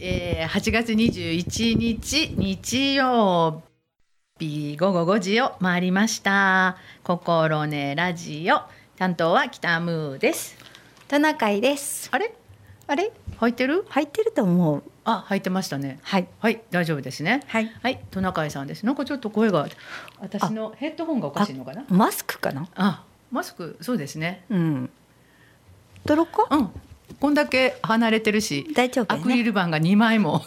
えー、8月21日日曜日午後5時を回りました。心ねラジオ。担当は北ムーです。トナカイです。あれ？あれ？入ってる？入ってると思う。あ入ってましたね。はい。はい大丈夫ですね。はい。はいトナカイさんです。なんかちょっと声が私のヘッドホンがおかしいのかな？マスクかな？あマスク？そうですね。うん。取ろうか？うんこんだけ離れてるしねアクリル板が2枚も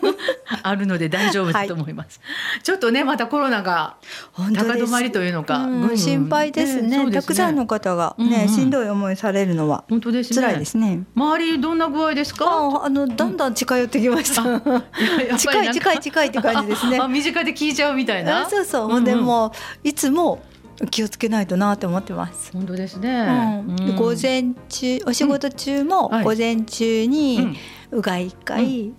あるので大丈夫だと思います、ちょっとねまたコロナが高止まりというのか、うん心配ですね。そうたくさんの方がね、うんうん。しんどい思いされるのは本当ですね。辛いですね。周りどんな具合ですか？ああのだんだん近寄ってきました、やっぱり近ない近い近いって感じですね。ああ身近で聞いちゃうみたいな？あそうそう、うんうんでもういつも気をつけないとなって思ってます。本当ですうね、んうん。午前中お仕事中も午前中うにん。うがい一回、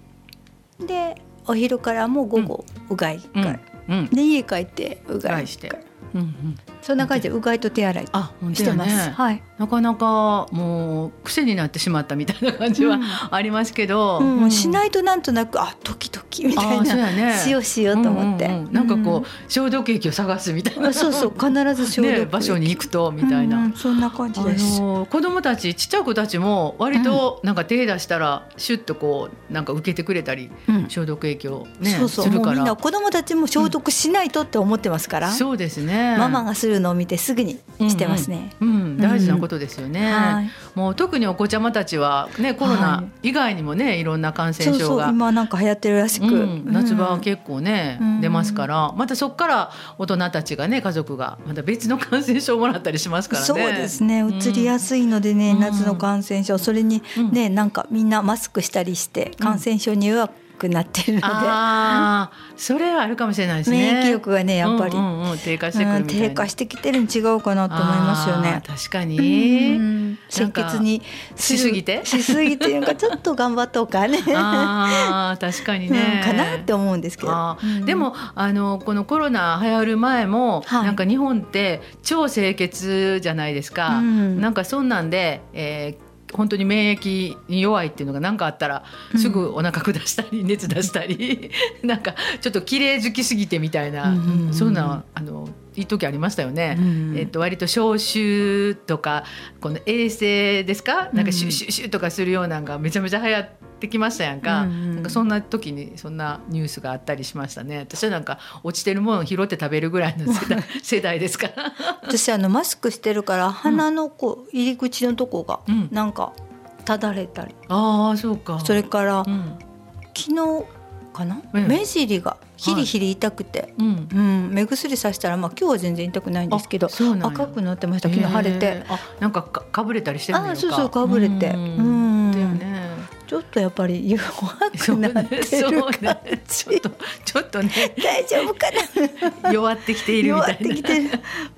でお昼からも午後うがい一回、うん。うん。で家帰ってうがい一して。うんそんな感じでうがいと手洗いしてます、はい、なかなかもう癖になってしまったみたいな感じはうん。ありますけど、うん。うん。しないとなんとなくあドキドキみたいな。やね。しようしようと思って、うんうんうん。なんかこう消毒液を探すみたいな。うんそうそう。必ず消毒ね、場所に行くとみたいな、うんそんな感じあです、の子供たちちっちゃい子たちも割となんか手出したらシュッとこうなんか受けてくれたりうん。消毒液をねそうそう。するから。みんな子供たちも消毒しないとって思ってますから、そうですね。ママがするのを見てすぐにしてますね、うんうん大事なことですよね、はい。もう特にお子ちゃまたちはねコロはナ以外にもねいろんな感染症が今なんか流行ってるらしく、うん、夏場はうん結構ね、うん。出ますから。またそこから大人たちがね家族がまた別の感染症をもらったりしますからね。そうですね。移りやすいのでね、うん。夏の感染症。それにね、なんかみんなマスクしたりして感染症に弱くなってるので、ああそれはあるかもしれないですね。免疫力がねやっぱり、うんうんうん低下してくるうんみたいな。低下してきてるに違うかなと思いますよね確かに。うん清潔にしすぎて？しすぎてなんか ちょっと頑張っとうかね。ああ確かにね。うんかなって思うんですけど。でもあのこのコロナ流行る前も、はいなんか日本って超清潔じゃないですか、うんなんかそんなんで、えー本当に免疫に弱いっていうのが何かあったらうん。すぐお腹下したり熱出したり なんかちょっと綺麗好きすぎてみたいな、うんうんうんそんなあのいい時ありましたよね。うんえっと、割と消臭とかこの衛生ですか？なんかシュッシュッシュッとかするようなのがめちゃめちゃ流行ってきましたやんか,、うんうん。なんかそんな時にそんなニュースがあったりしましたね。私はなんか落ちてるものを拾って食べるぐらいの世代 世代ですから。私あのマスクしてるから鼻のこう入り口のとこがうん。なんかただれたり、ああそうか。それからうん。昨日かな、うん。目尻がヒリヒリ痛くて、うん。うん、目薬さしたらまあ今日は全然痛くないんですけど赤くなってました。昨日腫れて。へー。あなんかかかぶれたりしてるのよあそうそうかぶれて。うんちょっとやっぱり弱くなってねる感ね。ちょっとちょっとね。大丈夫かな？弱ってきているみ弱たいな。ってきてる。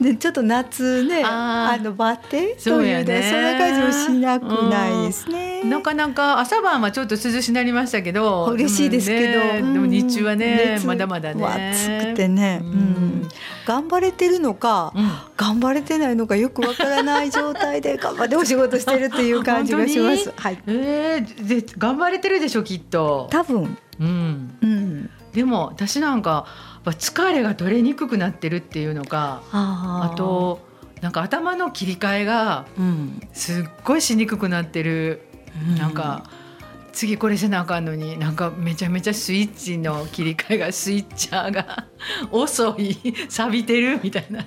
でちょっと夏ねあのバテというねそんな感じもしなくないですね。なかなか朝晩はちょっと涼しになりましたけど。嬉しいですけど、ね。でも日中はね熱まだまだね。は暑くてね、ううん。ん頑張れてるのか、うん。頑張れてないのかよくわからない状態で頑張ってお仕事してるっていう感じがします。本。はい、えー、で頑張れてるでしょきっと、多分、うん、うん、でも私なんか疲れが取れにくくなってるっていうのかああとなんか頭の切り替えがうん、すっごいしにくくなってる、なんか次これせなあかんのになんかめちゃめちゃスイッチの切り替えがスイッチャーが 遅い錆びてるみたいな。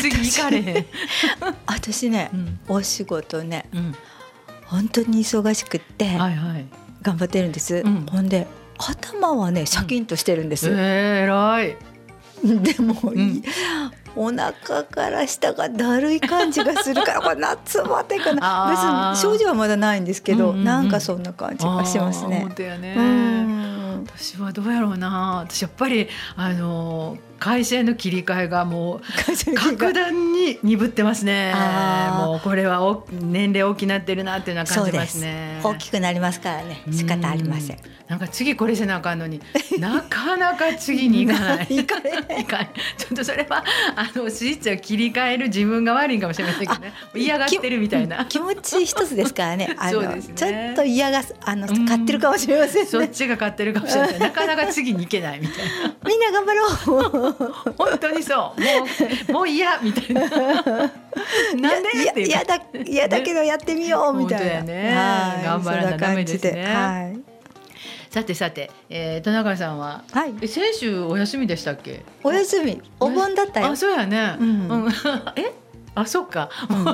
次行かれへん。私ね、うん。お仕事ね。うん本当に忙しくってはいはい。頑張ってるんです。うんほんで頭はねシャキンとしてるんです。えー、偉い。でも、んお腹から下がだるい感じがするから これ夏バテかな別に症状はまだないんですけど、うんうんうんなんかそんな感じがしますね本。当やね。うん私はどうやろうな。私やっぱりあの会社への切り替えがもう格段に鈍ってますね。もうこれはお年齢大きなってるなっていうのは感じますね。大きくなりますからね仕方ありません。なんか次これせなあかんのになかなか次に 行かない。ちょっとそれはああのスイッチを切り替える自分が悪いかもしれませんけどね。嫌がってるみたいな。気持ち一つですからね。あのそうですね。ちょっと嫌があのうん買ってるかもしれませんね。そっちが勝ってるかもしれない。なかなか次に行けないみたいな。みんな頑張ろう。本当にそう。もう もう嫌みたいな。なんで？いやっていういやだ嫌だけどやってみようみたいな、本当やね。はい。頑張らなダメですね。はいさてさて、えー、田中さんははい。え先週お休みでしたっけ？お休み。お盆だったよ。あそうやね、うん。え？あそっか、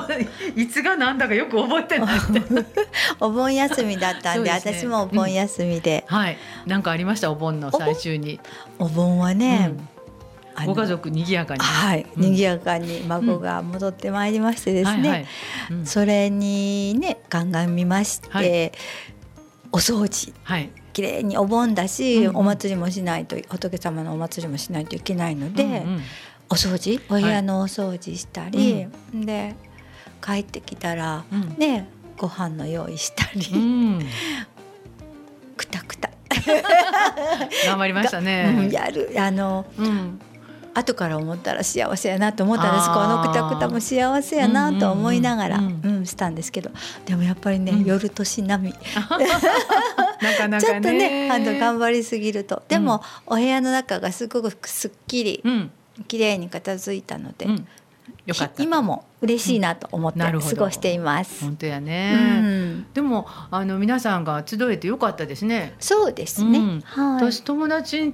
いつがなんだかよく覚えてない お盆休みだったんでですね。私もお盆休みで、はい。なんかありました？お盆の最終に、お盆？はね、うん。ご家族賑やかに、はい、うん。賑やかに孫が戻ってまいりましてですね、それにね鑑みまして、はい。お掃除。はいきれいにお盆だし、うんお祭りもしないと仏様のお祭りもしないといけないので、うんうん。お掃除お部屋のお掃除したり、で帰ってきたら、うん。ねご飯の用意したり、うん。くたくた、頑張りました うんね。やるあのうん後から思ったら幸せやなと思ったんですあこーのくたくたも幸せやなと思いながら、ううんんうんしたんですけどでもやっぱりね、うん夜年並み なかなちょっとかね。ねあの頑張りすぎるとでも、お部屋の中がすごくすっきりうん綺麗に片付いたので。今も嬉しいなと思って過ごしています。本当やうね。ん、でもあの皆さんが集えてよかったですね。そうですね。うんはい。私友達知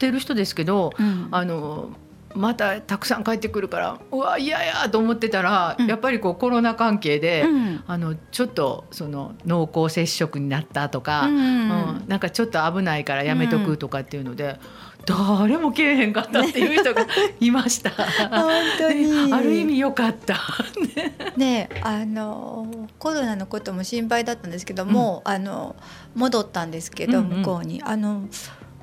ってる人ですけど、うん。あのまたたくさん帰ってくるからうわ嫌やと思ってたら、うん。やっぱりこうコロナ関係で、うん。あのちょっとその濃厚接触になったとか、うんうんなんかちょっと危ないからやめとくとかっていうので、誰も来えへんかったっていう人が いました。本当に。である意味良かった。ねあのコロナのことも心配だったんですけども、あの戻ったんですけど、うんうん。向こうに。あの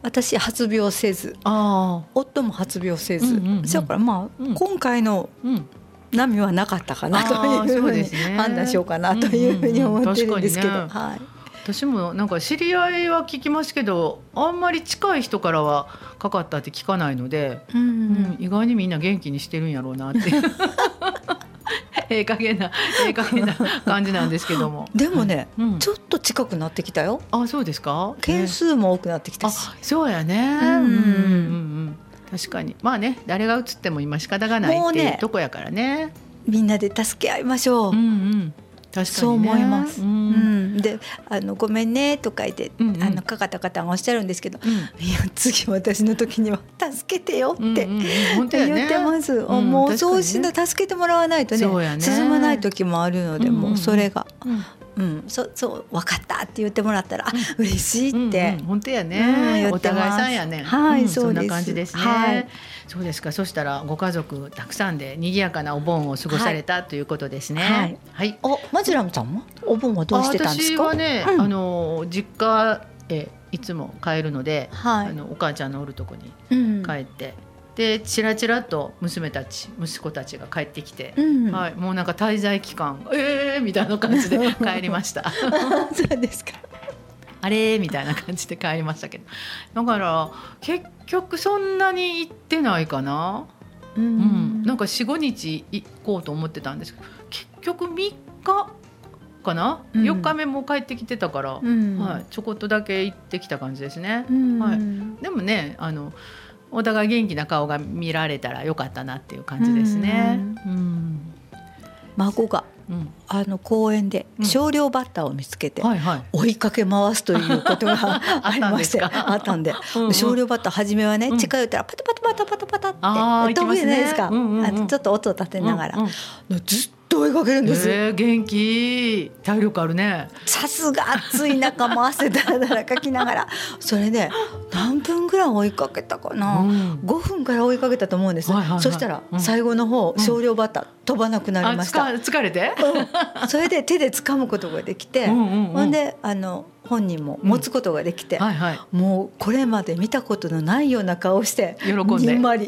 私発病せず夫も発病せず、うんうんうんだからまあ、うん。今回のうん、波はなかったかなというふうにね判断しようかなというふうに思ってるんですけど、うんうんうん確はい。私もなんか知り合いは聞きますけど、あんまり近い人からはかかったって聞かないので、うん。うん、意外にみんな元気にしてるんやろうなって。ええ加減な、ええ加減な感じなんですけども。でもね、うん、ちょっと近くなってきたよ。あ、そうですか？件数も多くなってきたあし。、そうやね。んうんうんうん。確かに、まあね、誰が映っても今仕方がないっていうとこやからね。みんなで助け合いましょう。うんうん。ね。そう思います。ううん。ん、で、あのごめんねとか言って、うんうん。あのかかった方がおっしゃるんですけど、うん。いや次私の時には助けてよって。うんうん言ってます。うん。もうね。そうしな助けてもらわないとね進まない時もあるので、もうそれが、うんうん、そそう分かったって言ってもらったら、あ嬉しいって、うんうん本当やうんお互いさんやね。はいんそうです。そんな感じですね、はい。そうですか。そしたらご家族たくさんで賑やかなお盆を過ごされた、ということですね。はい。はい。おマジュラムさんも？お盆はどうしてたんですか？私はね、うん。あの実家へいつも帰るので、はい。あのお母ちゃんのおるとこにうん。帰って、でちらちらと娘たち息子たちが帰ってきて、うんはい、もうなんか滞在期間ええー、みたいな感じで 帰りました。そうですか。あれみたいな感じで帰りましたけど。だから結局そんなに行ってないかな、ううん。なんか45日行こうと思ってたんですけど結局3日かな、うん。4日目も帰ってきてたから、うん。はい、ちょこっとだけ行ってきた感じですね。うん。はい。でもねあのお互い元気な顔が見られたらよかったなっていう感じですね。うん。孫がうん。あの公園でうん。少量バッターを見つけて。追いかけ回すということが ありましてあったんですか？あったんでうんうん。少量バッター初めはね、うん。近寄ったらパタパタパタパタパタって飛ぶじゃないですか、うんうんうん。ちょっと音を立てながら、ずっと追いかけるんです、えー、元気。体力あるね。さすが暑い中も汗だらだらかきながら。それで何分ぐらい追いかけたかな、うん。5分から追いかけたと思うんです、はいはいはい。そしたらうん。最後の方、うん。少量バッター飛ばなくなりました、疲れて？うん。それで手で掴むことができて、うんうんうん。ほんであの本人も持つことができて、はいはい。もうこれまで見たことのないような顔して喜んで。にんまり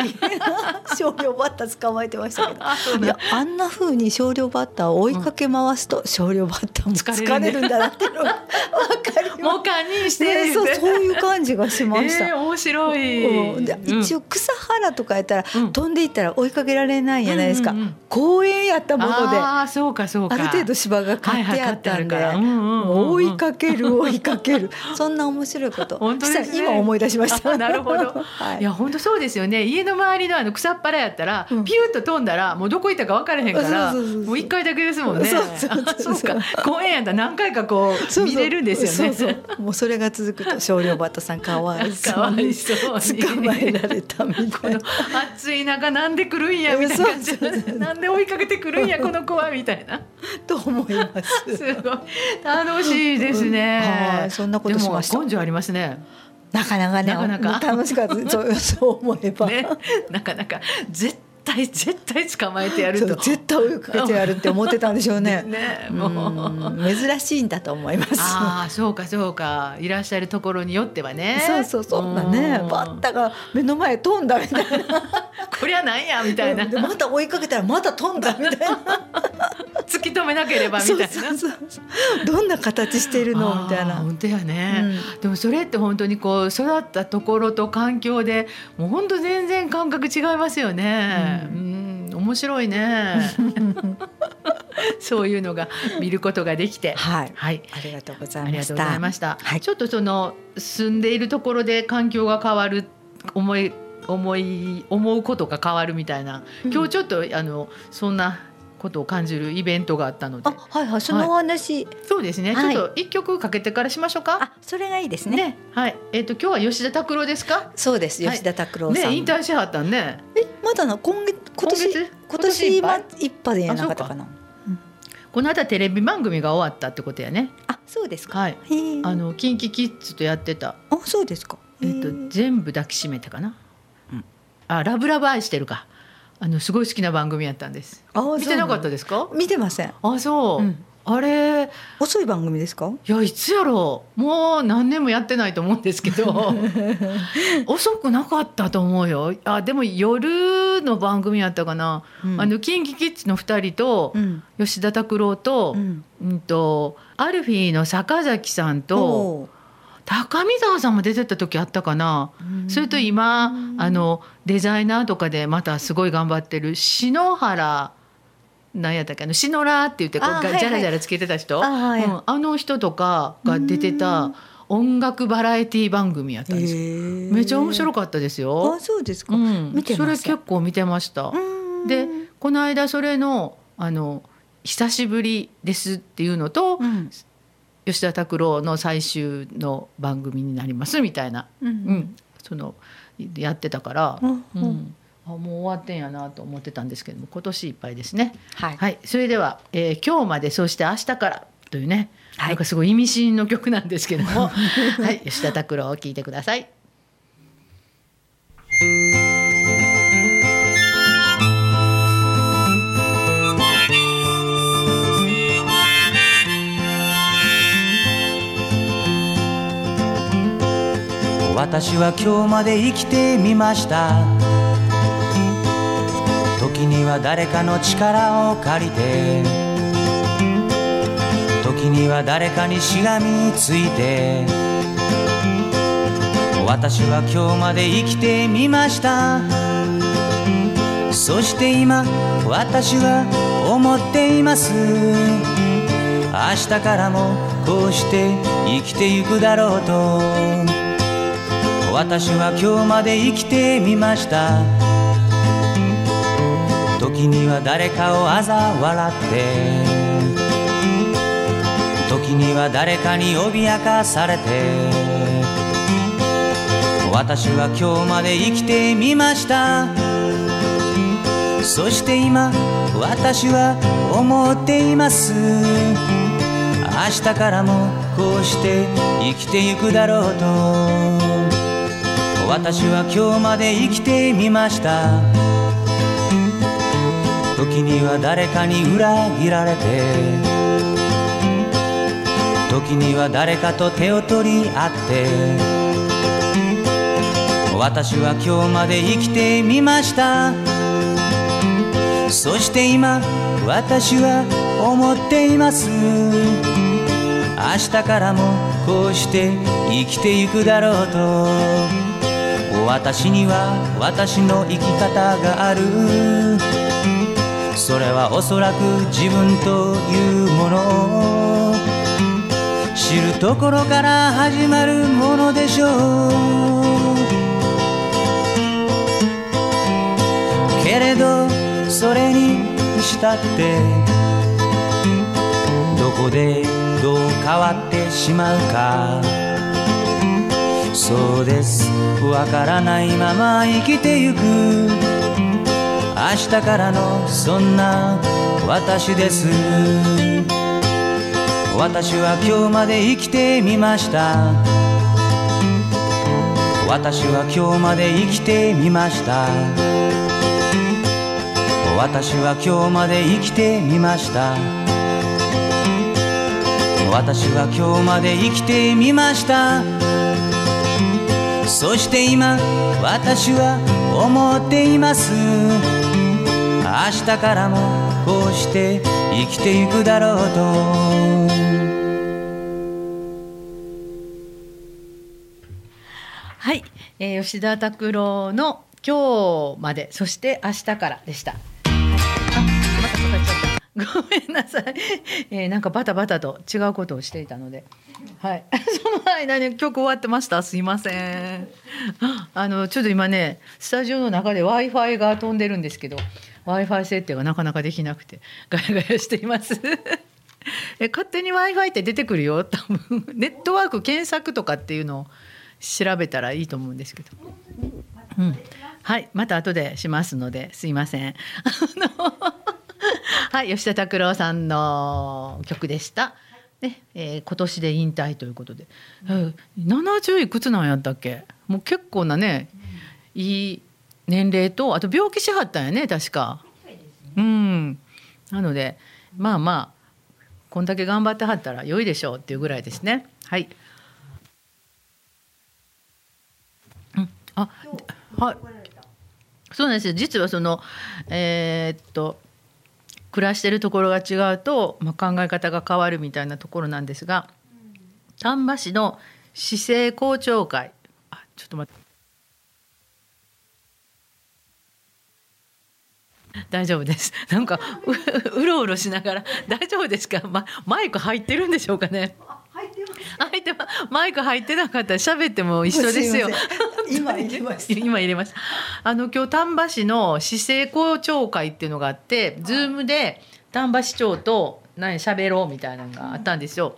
少量バッタ捕まえてましたけど。いやあんな風に少量バッターを追いかけ回すと少量バッターも疲れるんだなっていうのが 分かりもうます、ね、てる。そうそういう感じがしました。えー、面白い、うん、一応草原とかやったら、うん。飛んでいったら追いかけられないじゃないですか、うんうんうん公園やったものであああそうかそうか。る程度芝が刈ってあったんで、はいはい追いかける追いかける。そんな面白いこと。本当ですね。今思い出しました。あ なるほど。はい。いや本当そうですよね。家の周りのあの草っぱらやったら、うん。ピューッと飛んだらもうどこ行ったか分からへんからもう一回だけですもんね。そうそうそう。あそうか。公園やったら何回かこう見れるんですよね。もうそれが続くと少量バッタさんかわいそうかわいそうに。捕まえられたみこのたいな。暑い中なんで来るんやみたいな。感じそうそうそう。なんで追いかけてくるんやこの子はみたいな。と思います。すごい。楽しいですね、はい。そんなことしまし根性ありますね。なかなかね。なかなか。楽しかった。そうそう思えば、ね。なかなか。絶対絶対捕まえてやると。絶対追いかけてやるって思ってたんでしょうね。ねうもう。ん珍しいんだと思います。ああそうかそうか。いらっしゃるところによってはね。そうそうそんなねうん。バッタが目の前飛んだみたいな。こりゃなんやみたいな。でまた追いかけたらまた飛んだみたいな。突き止めなければみたいな。そうそうそうどんな形してるの？みたいな。本当やね、でもそれって本当にこう育ったところと環境でもう本当全然感覚違いますよね。ううん、面白いね。そういうのが見ることができて。はいはい。ありがとうござありがとうごいましたざいました。はいちょっとその住んでいるところで環境が変わる思い思い思うことが変わるみたいな。今日ちょっとあのそんなことを感じるイベントがあったのであ。はいはいそのお話、そうですね。はいちょっと一曲かけてからしましょうか。あそれがいいですねね、はい、えっ、と、今日は吉田拓郎ですか？そうですはい吉田拓郎さん、ね、引退しはったんね。えまだな今月今年今年今今一派でやなかったかなこの間テレビ番組が終わったってことやね。あそうですかはい。あの、キンキキッズとやってた、あそうですかえっ、と全部抱きしめてかな。うんあ、ラブラブ愛してるか。あの、すごい好きな番組やったんです。あ見てなかったでですか？見てませんあ、そう。うんあれ、遅い番組ですか？いや、いつやろう。もう何年もやってないと思うんですけど。遅くなかったと思うよ。あ、でも夜の番組やったかな。うんあの、キンキキッズの二人と。うん吉田拓郎と,、ううんん、とアルフィーの坂崎さんと高見沢さんも出てた時あったかな、それと今あのデザイナーとかでまたすごい頑張ってる篠原なんやったっけ？あのシノラーって言ってこうがジャラジャラつけてた人？あはい。うん、あの人とかが出てた音楽バラエティ番組やったんですよ。めっちゃ面白かったですよ。あ。そうですか、うん、それ見てません結構見てました。うん。でこの間それのあの久しぶりですっていうのと、うん吉田拓郎の最終の番組になりますみたいな、ううん。ん、そのやってたから、うん。うん。あもう終わってんやなと思ってたんですけども今年いっぱいですね。はい。はい、それでは、えー今日までそして明日からというね、はい。なんかすごい意味深の曲なんですけども、はい、吉田拓郎を聞いてください。私は今日まで生きてみました。時には誰かの力を借りて時には誰かにしがみついて私は今日まで生きてみました。そして今私は思っています。明日からもこうして生きてゆくだろうと。私は今日まで生きてみました。時には誰かを嘲笑って。時には誰かに脅かされて。私は今日まで生きてみました。そして今私は思っています。明日からもこうして生きてゆくだろうと。私は今日まで生きてみました。時には誰かに裏切られて。時には誰かと手を取り合って。私は今日まで生きてみました。そして今私は思っています。明日からもこうして生きてゆくだろうと。私には私の生き方がある。それはおそらく自分というもの。を知るところから始まるものでしょう。けれどそれにしたってどこでどう変わってしまうか。そうです。わからないまま生きてゆく。明日からのそんな私です。私は今日まで生きてみました。私は今日まで生きてみました。私は今日まで生きてみました。私は今日まで生きてみました。そして今私は思っています。明日からもこうして生きていくだろうと。はい、えー、吉田拓郎の今日まで。そして明日からでした。ごめんなさい、えー、なんかバタバタと違うことをしていたので、はい、その間に曲終わってました。すいません。あのちょっと今ね、スタジオの中で Wi-Fi が飛んでるんですけど、Wi-Fi 設定がなかなかできなくてガヤガヤしています。え勝手に Wi-Fi って出てくるよ？多分ネットワーク検索とかっていうのを調べたらいいと思うんですけど。うん、はい、また後でしますので、すいません。あの はい、吉田拓郎さんの曲でした。ね、えー今年で引退ということで、うん、70いくつなんやったっけ？もう結構なね、いい年齢とあと病気しはったんやね、確か。うん。なので、まあまあこんだけ頑張ってはったら良いでしょうっていうぐらいですね。はい。うん、あ、はい。そうなんですよ。実はそのえーっと暮らしてるところが違うと、まあ、考え方が変わるみたいなところなんですが、丹波市の市政公聴会あちょっと待って。大丈夫です。なんかううろうろしながら大丈夫ですか？まマイク入ってるんでしょうかね？入ってまマイク入ってなかった。ら喋っても一緒ですよ。今入れました。今入れました。あの今日丹波市の市政公聴会っていうのがあって、ズームで丹波市長と何喋ろうみたいなのがあったんですよ。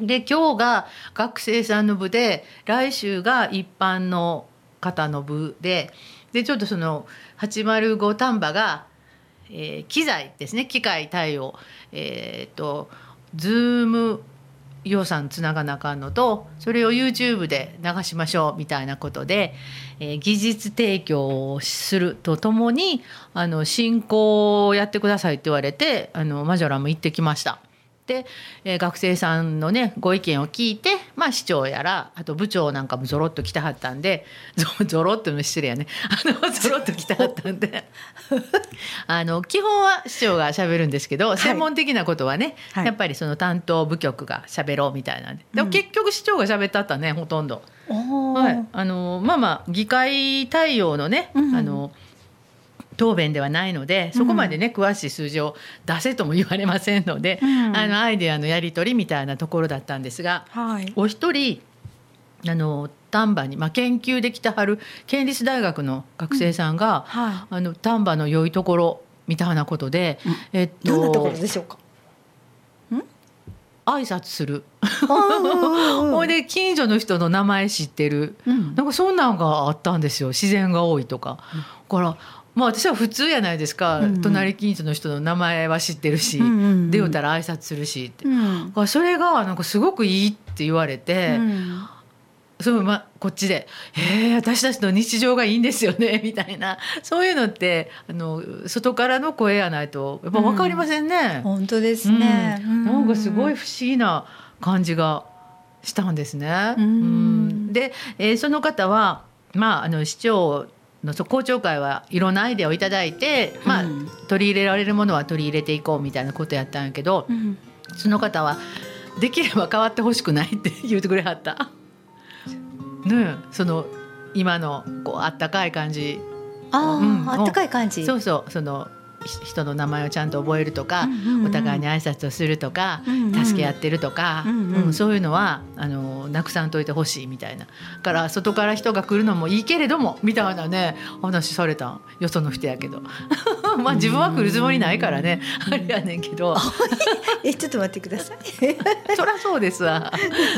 で今日が学生さんの部で来週が一般の方の部ででちょっとその805丹波が、えー機材ですね。機械対応。えっ、とズーム予算つながなあかんのとそれを YouTube で流しましょうみたいなことで、えー技術提供をするとともにあの進行をやってくださいって言われてあのマジョラム行ってきました。で、えー学生さんのねご意見を聞いて、まあ、市長やらあと部長なんかもぞろっと来てはったんで ぞぞろっとの失礼やね。あのぞろっと来てはったんで。あの基本は市長がしゃべるんですけど、専門的なことはね、はい。やっぱりその担当部局がしゃべろうみたいなんで。でも結局市長がしゃべったったねほとんど。はい、あのまあまあ議会対応のね、うん。あの答弁ではないのでそこまでね、詳しい数字を出せとも言われませんので、うんあのアイデアのやり取りみたいなところだったんですがはい。お一人あの丹波に、まあ、研究できてはる県立大学の学生さんが、はあの丹波の良いところみたいなことで、えっい。どんなところでしょうか？挨拶する。ほ ほいで近所の人の名前知ってる。うんなんかそんなんがあったんですよ自然が多いとか。だからまあ私は普通やないですか、うん隣近所の人の名前は知ってるし、うんうんうん。出会うたら挨拶するしって、うん。それがなんかすごくいいって言われて、うん。そうまこっちで「へえ私たちの日常がいいんですよね」みたいな。そういうのってあの外からの声やないとやっぱ分かりませんね。本当ですね。うん。なんかすごい不思議な感じがしたんですね。で、えーその方は、まあ、あの市長のそう公聴会はいろんなアイデアをいただいて、まあうん取り入れられるものは取り入れていこうみたいなことやったんやけど、うんその方はできれば変わってほしくないって 言ってくれはった。ねえその今のこうあったかい感じあうんあ、あったかい感じ。そうそうそのひ人の名前をちゃんと覚えるとか、うんうんうん。お互いに挨拶をするとか、うんうん。助け合ってるとか、うんうん。うんそういうのはあのなくさんといてほしいみたいな。だから外から人が来るのもいいけれどもみたいなね話された。んよその人やけど。まあ自分は来るつもりないからね。あれやねんけど。え、ちょっと待ってください。そりゃそうですわ、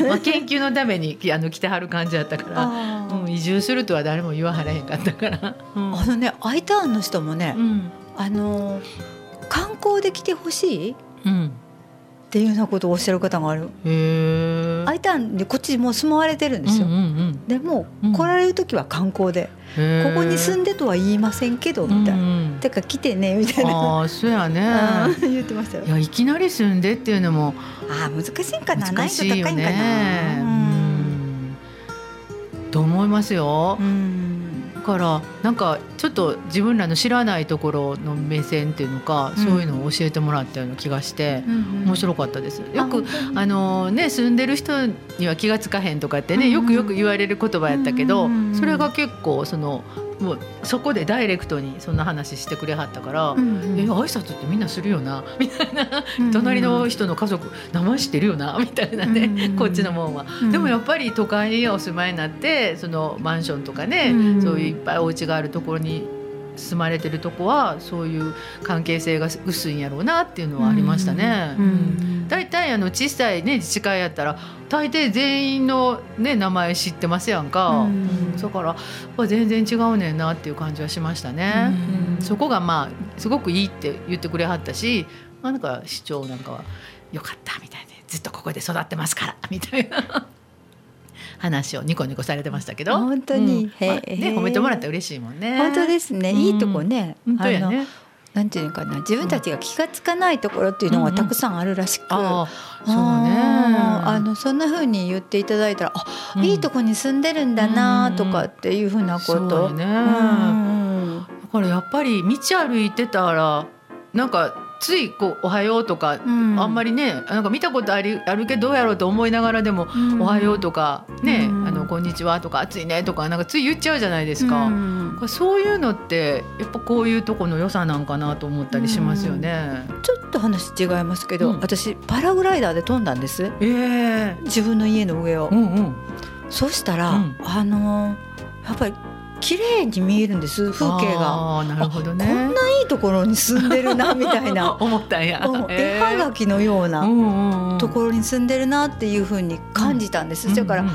まあ、研究のためにきあの来てはる感じやったから、あうん、移住するとは誰も言わはらへんかったから。うん。あのね、アイターンの人もねう、んあの観光で来てほしいっうんていうようなことをおっしゃる方がある。へえ。アイターンでこっちもう住まわれてるんですよ。うんうんでも、うん来られる時は観光で、ここに住んでとは言いませんけどみたいな。うんうんてか来てねみたいな。ああそうやね。うん言ってましたよい。やいきなり住んでっていうのもああ難しいんかな？難しいよ難易度高いんかね。な。うんと思いますよう。ん。だからなんかちょっと自分らの知らないところの目線っていうのか、うん。そういうのを教えてもらったような気がして、面白かったです。よくああのね住んでる人には気がつかへんとかってね、うんよくよく言われる言葉やったけど、うん。それが結構そのもうそこでダイレクトにそんな話してくれはったから。うんうん。え挨拶ってみんなするよな みたいな、うん隣の人の家族名前知ってるよな みたいなね、うんこっちのもんは、うん。でもやっぱり都会にお住まいになってそのマンションとかね、うん。そういういっぱいお家があるところに住まれてるとこはそういう関係性が薄いんやろうなっていうのはありましたね。大体あの小さいね自治会やったら大抵全員のね名前知ってますやんか、だから全然違うねんなっていう感じはしましたね、そこがまあすごくいいって言ってくれはったし、まあ、なんか市長なんかは「よかった」みたいで「ずっとここで育ってますから」みたいな話をニコニコされてましたけど。本当に。うん。まあね、褒めてもらったら嬉しいもんね。本当ですね。うん。いいとこね。本当やあのねなんていうのかな。自分たちが気がつかないところっていうのがたくさんあるらしく。ああそうね。あのそんな風に言っていただいたら、あ、うん。いいとこに住んでるんだなとかっていう風なこそうと。よねうん。だからやっぱり道歩いてたらなんかついこう「おはよう」とか、うんあんまりねなんか見たことありあるけどどうやろうと思いながらでも「うんおはよう」とかね「うんあのこんにちは」とか「暑いね」とかなんかつい言っちゃうじゃないですか。うんそういうのってやっぱこういうとこの良さなんかなと思ったりしますよね。ちょっと話違いますけど、うん私パラグライダーで飛んだんです。ええ自分の家の上を。うんうん。そしたら、うんあのやっぱり綺麗に見えるんです風景が。なるほどね。こんないいところに住んでるな みたいな思ったんや。うん絵えはがきのようなところに住んでるなっていう風に感じたんです、だから、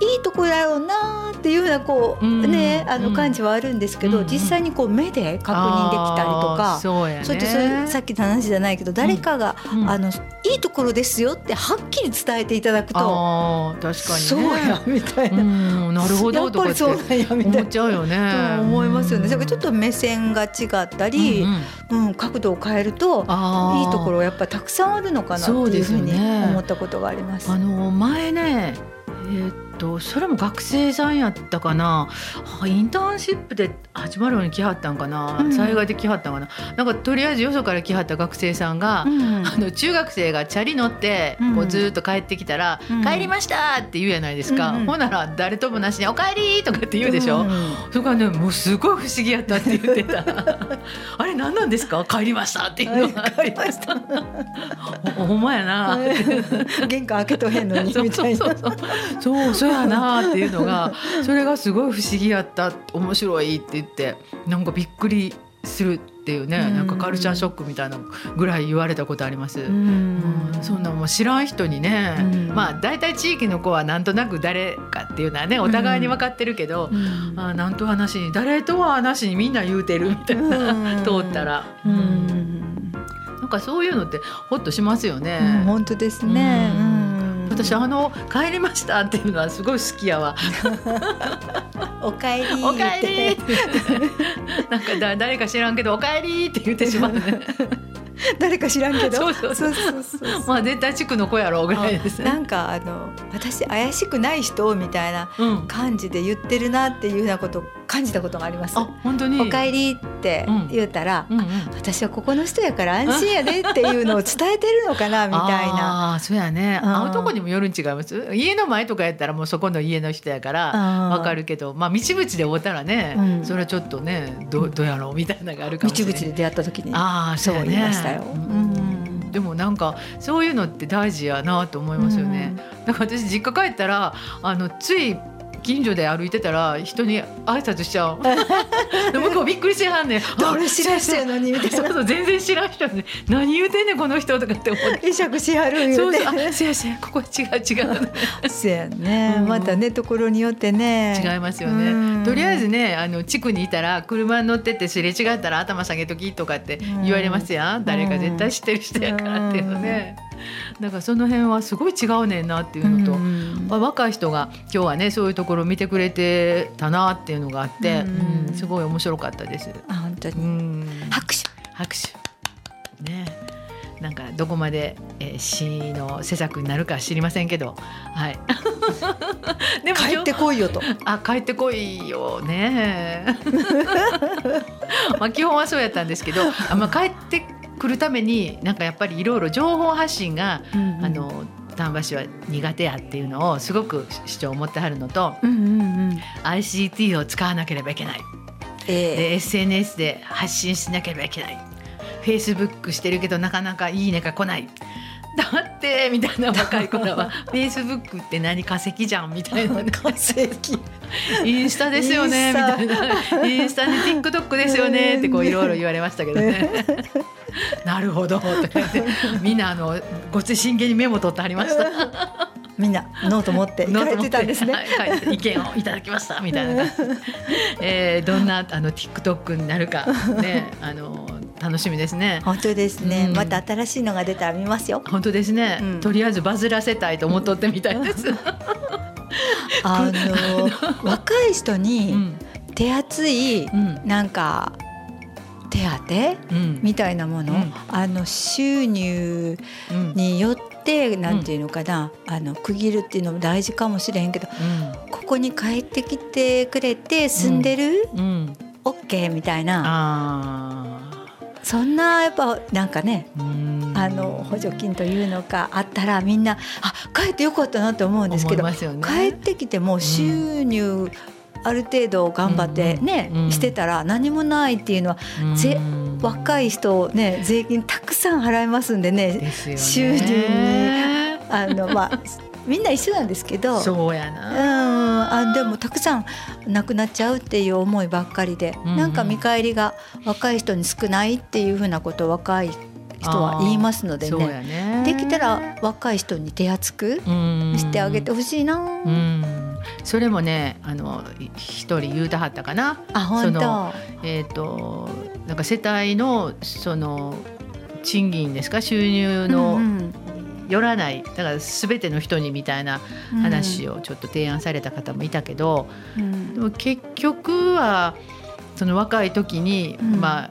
いいとこだよなっていうようなこう、うん。ねあのうん。感じはあるんですけど、うん実際にこう目で確認できたりとか。そうやね。そうやってそういうさっきの話じゃないけど誰かが、うん。あのいいところですよってはっきり伝えていただくと、あー確かに、ね、そうやみたいな、うんなるほやどとかっぱりそうなんやみたいな。思っちゃうよね。と思いますよね。だからちょっと目線が違ったり、うん角度を変えるといいところやっぱたくさんあるのかなっていうふうに思ったことがあります。あの前ねえーっとそれも学生さんやったかな。あインターンシップで始まるように来はったんかな、うん。災害で来はったんかな。なんかとりあえずよそから来はった学生さんが、うん。あの中学生がチャリ乗ってうん。こうずーっと帰ってきたら「うん。帰りました!」って言うやないですか、ほんなら誰ともなしに「おかえり!」とかって言うでしょ、うん。それからねもうすごい不思議やったって言ってた。あれ何なんですか帰りましたっていうの。が帰りました。ほ ほんまやな。玄関開けとへんのに みたいな。そうそう。そうそうそうやなっていうのがそれがすごい不思議やった面白いって言ってなんかびっくりするっていうね、うん。なんかカルチャーショックみたいなぐらい言われたことあります。ううんんそんなもう知らん人にね、うん。まあ大体地域の子はなんとなく誰かっていうのはねお互いに分かってるけど、うん。あなんとはなしに誰とはなしにみんな言うてるみたいな、うん。通ったら、ううん。んなんかそういうのってホッとしますよね。うん本当ですね。うんうん私あの帰りましたっていうのはすごい好きやわ。おかえりおかえりってなんかだ誰か知らんけどおかえりって言ってしまうね。誰か知らんけど。そうそうそうそうまあ絶対地区の子やろうぐらいですね。なんかあの私怪しくない人みたいなうん。感じで言ってるなっていうようなこと感じたことがあります。あ本当に？お帰りって言ったら、うんうん。私はここの人やから安心やでっていうのを伝えてるのかなみたいな。ああそうやね。うん。会うとこにもよるん違います？家の前とかやったらもうそこの家の人やからうん。わかるけど。まあ道淵で会うたらね、うん。それはちょっとねどどうやろうみたいなのがあるか道もしれない。々で出会った時にああそうやね言いましたよ。うん。うん。でもなんかそういうのって大事やなと思いますよね。だから私実家帰ったらあのつい近所で歩いてたら人に挨拶しちゃう。で向こうびっくりしてはんねん。誰知らん人やのにみたいなそうそう全然知らん人に何言うてんねんこの人とかって思って。会釈しはる言そううてそうあせやせやここ違う違うそうやね、うんまたねところによってね違いますようんね。とりあえずねあの地区にいたら車に乗っててすれ違ったら頭下げときとかって言われますやん。誰か絶対知ってる人やからっていうのね。だからその辺はすごい違うねんなっていうのと。うんまあ、若い人が今日はねそういうところを見てくれてたなっていうのがあって、うんうんすごい面白かったです。あ本当うにん、拍手拍手ねなんかどこまで、えー、詩の施策になるか知りませんけど、はい。でも帰ってこいよとあ帰ってこいよね。まあ基本はそうやったんですけど、あまあ帰ってくるためになんかやっぱりいろいろ情報発信が、あの丹波市は苦手やっていうのをすごく市長思ってはるのとうんうんうん。ICT を使わなければいけない。えで SNS で発信しなければいけない。Facebook してるけどなかなかいいねが来ないだってみたいな若い頃は Facebook って何化石じゃんみたいな、ね、化石インスタですよねみたいなインスタに TikTok ですよねってこういろいろ言われましたけどね。なるほどとか言ってみんなあのごつい真剣にメモ取ってありました。みんなノート持って行かれてたんですね。はい意見をいただきましたみたいな。えー、どんなあの TikTok になるかねあの楽しみですね。本当ですね、うん。また新しいのが出たら見ますよ。本当ですね、うん。とりあえずバズらせたいと思っとってみたいです。あの 若い人うにん。手厚いうん。なんか手当うん。みたいなもの、うん。あの収入うん。によってなんていうのかな、あの区切るっていうのも大事かもしれへんけどここに帰ってきてくれて住んでる、うん。うん、オッケーみたいなあそんなやっぱなんかねあの補助金というのがあったらみんなあ帰ってよかったなと思うんですけど、ね。帰ってきても収入ある程度頑張ってね、うん。してたら何もないっていうのはぜうん。若い人ね税金たくさん払いますんでねね。収入に。あのまあみんな一緒なんですけど。そうやうん。な、あでもたくさんなくなっちゃうっていう思いばっかりで、うんうん。なんか見返りが若い人に少ないっていうふうなことを若い人は言いますのでね。やね。できたら若い人に手厚くしてあげてほしいな。うん。それもねあのい一人言うたはったかな。あ本当。そのえっ、となんか世帯のその賃金ですか？収入のうんよらないだから全ての人にみたいなうん話をちょっと提案された方もいたけど、うん。でも結局はその若い時に、うん。まあ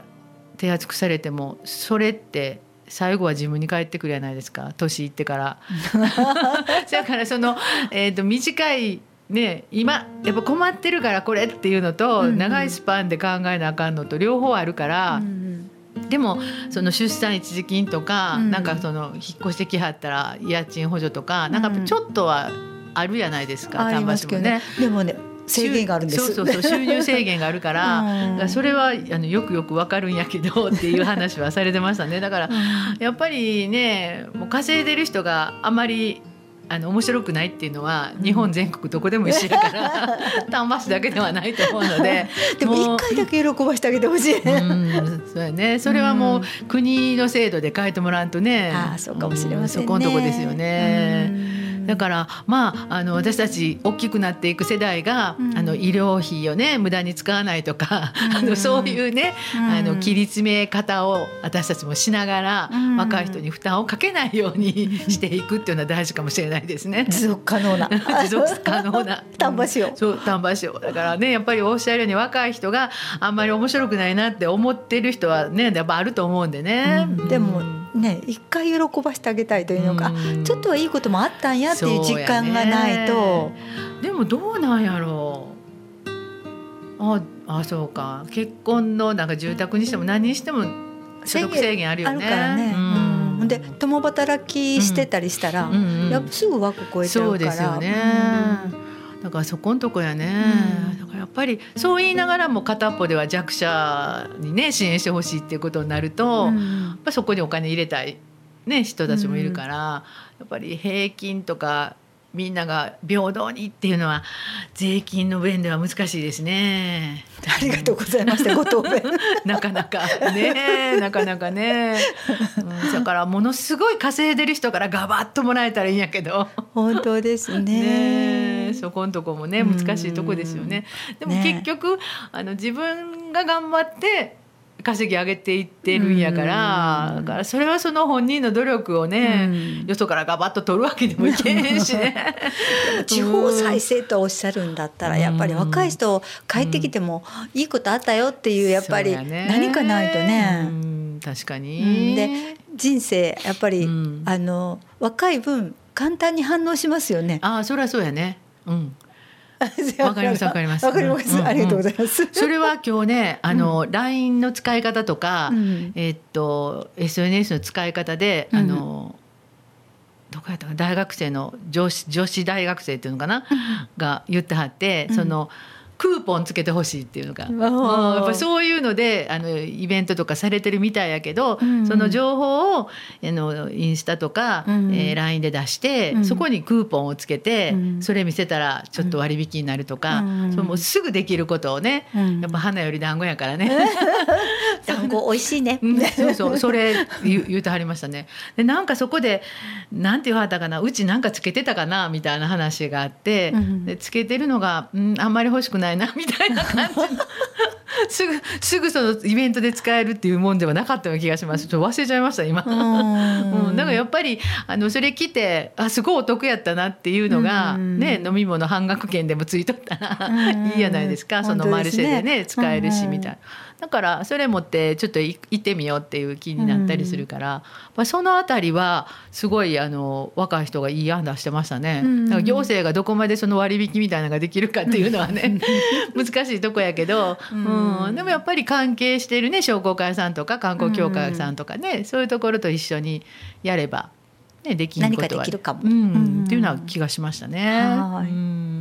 手厚くされてもそれって最後は自分に返ってくるじゃないですか。年いってから。だからその、えー、と短いね今やっぱ困ってるからこれっていうのと、うんうん。長いスパンで考えなあかんのと両方あるから、うんでもその出産一時金とか、うんなんかその引っ越してきはったら家賃補助とか、なんかやっぱちょっとはあるじゃないですか、ありますけどね。でもね制限があるんです。そうそうそう収入制限があるから。うんだからそれはあのよくよくわかるんやけどっていう話はされてましたねだからやっぱりねもう稼いでる人があまりあの面白くないっていうのは日本全国どこでも一緒やから 丹波市だけではないと思うので でも一回だけ喜ばしてあげてほしい。うんそうやね。それはもう国の制度で変えてもらうとねああそうかもしれませんそこのとこですよね。うん。だからまああの私たち大きくなっていく世代が、うん。あの医療費をね無駄に使わないとか、あうん。のそういうね、うん。あの切り詰め方を私たちもしながら、うん。若い人に負担をかけないように していくっていうのは大事かもしれないですね。持続可能な。持続可能な。丹波市を。そう丹波市を。だからねやっぱりおっしゃるように若い人があんまり面白くないなって思ってる人はねやっぱあると思うんでね、うん。でもね一回喜ばしてあげたいというのか、うん。ちょっとはいいこともあったんやっていう実感がないと、でもどうなんやろう。ああそうか。結婚のなんか住宅にしても何にしても所得制限あるよね。あるからね。うん、で共働きしてたりしたら、うん。うん、やっぱすぐ枠超えちゃうから。そうですよね。だからそこんとこやね、だからやっぱりそう言いながらも片っぽでは弱者にね支援してほしいっていうことになると、やっぱそこにお金入れたい、ね、人たちもいるから、やっぱり平均とかみんなが平等にっていうのは税金の面では難しいですね。ありがとうございました。ご答弁。なかなかね、なかなかね。うん、だからものすごい稼いでる人からガバッともらえたらいいんやけど。本当ですね。ねそこんとこもね難しいとこですよね。でも結局、ね、あの自分が頑張って稼ぎ上げていってるんやから、だからそれはその本人の努力をね、よそからガバッと取るわけでもいけへんしね。地方再生とおっしゃるんだったらやっぱり若い人帰ってきてもいいことあったよっていうやっぱり何かないとね。確かに、で人生やっぱり、あの若い分簡単に反応しますよね。ああそりゃそうやね。うん。わかりますわかります。わかります、ありがとうございます。それは今日ね、あの、LINE の使い方とか、えっと SNS の使い方で、あの。どこやったか大学生の女子女子大学生っていうのかな、が言ってはって、その。クーポンつけてほしいっていうのが、やっぱそういうのであのイベントとかされてるみたいやけど、うん、その情報をあのインスタとか、うん、えー、LINE で出して、うん、そこにクーポンをつけて、それ見せたらちょっと割引になるとか、そもうすぐできることをね、やっぱ花より団子やからね 団子美味しいね。そうそう。それ言言うてはりましたね。でなんかそこでなんて言わはったかな。うちなんかつけてたかなみたいな話があって、でつけてるのが、うん、あんまり欲しくないなみたいな感じの。すぐすぐそのイベントで使えるっていうもんではなかったような気がします。ちょっと忘れちゃいました今、うん、だからやっぱりあのそれ来てあすごいお得やったなっていうのが、ね、飲み物半額券でもついとったらいいじゃないですか。そのマルシェでね使えるしみたいな。だからそれ持ってちょっと行ってみようっていう気になったりするから、うん、その辺りはすごいあの若い人がいい案出してましたね。うん、行政がどこまでその割引みたいなのができるかっていうのはね 難しいとこやけど、うん、うん、でもやっぱり関係してるね商工会さんとか観光協会さんとかね、そういうところと一緒にやれば、ね、できることは。できるかも、うん、っていうような気がしましたね。はい、うん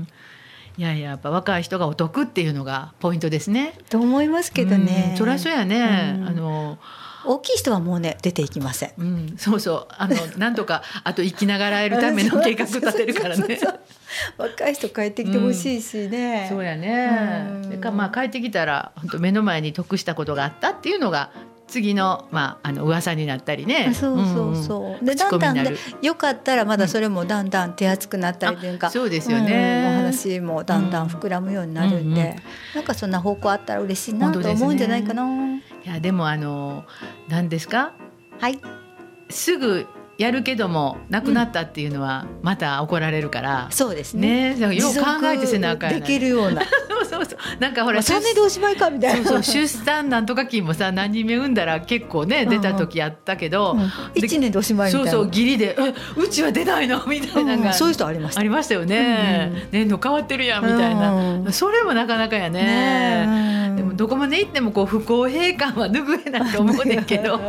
いやいややっぱ若い人がお得っていうのがポイントですね。と思いますけどね。うん、そりゃそうやね。あの大きい人はもうね出ていきません。うん、そうそうあのなんとかあと生きながらえるための計画立てるからね。若い人帰ってきてほしいしね。うん、そうやね。うん、かまあ帰ってきたら本当目の前に得したことがあったっていうのが次のまああの噂になったりね。そうそうそう。うん、でだんだんでよかったらまだそれもだんだん手厚くなったりというか、そうですよね、お話もだんだん膨らむようになるんで、うんうん、なんかそんな方向あったら嬉しいなと思うんじゃないかな。ね、いやでもあの何ですか？はい。すぐやるけどもなくなったっていうのはまた怒られるから、うん、そうですね。ねよう考えてせなあかんできるようなそうそうそう。なんかほら3年でおしまいかみたいな。そうそう出産なんとか金もさ何人目産んだら結構ね出た時やったけど、うん、1年でおしまいみたいな。そうそう義理で「うちは出ないの?」みたいな、うん、そういう人ありました。ありましたよね、うん、年度変わってるやんみたいな、それもなかなかやね。ねでもどこまで行ってもこう不公平感は拭えないと思うねんけど。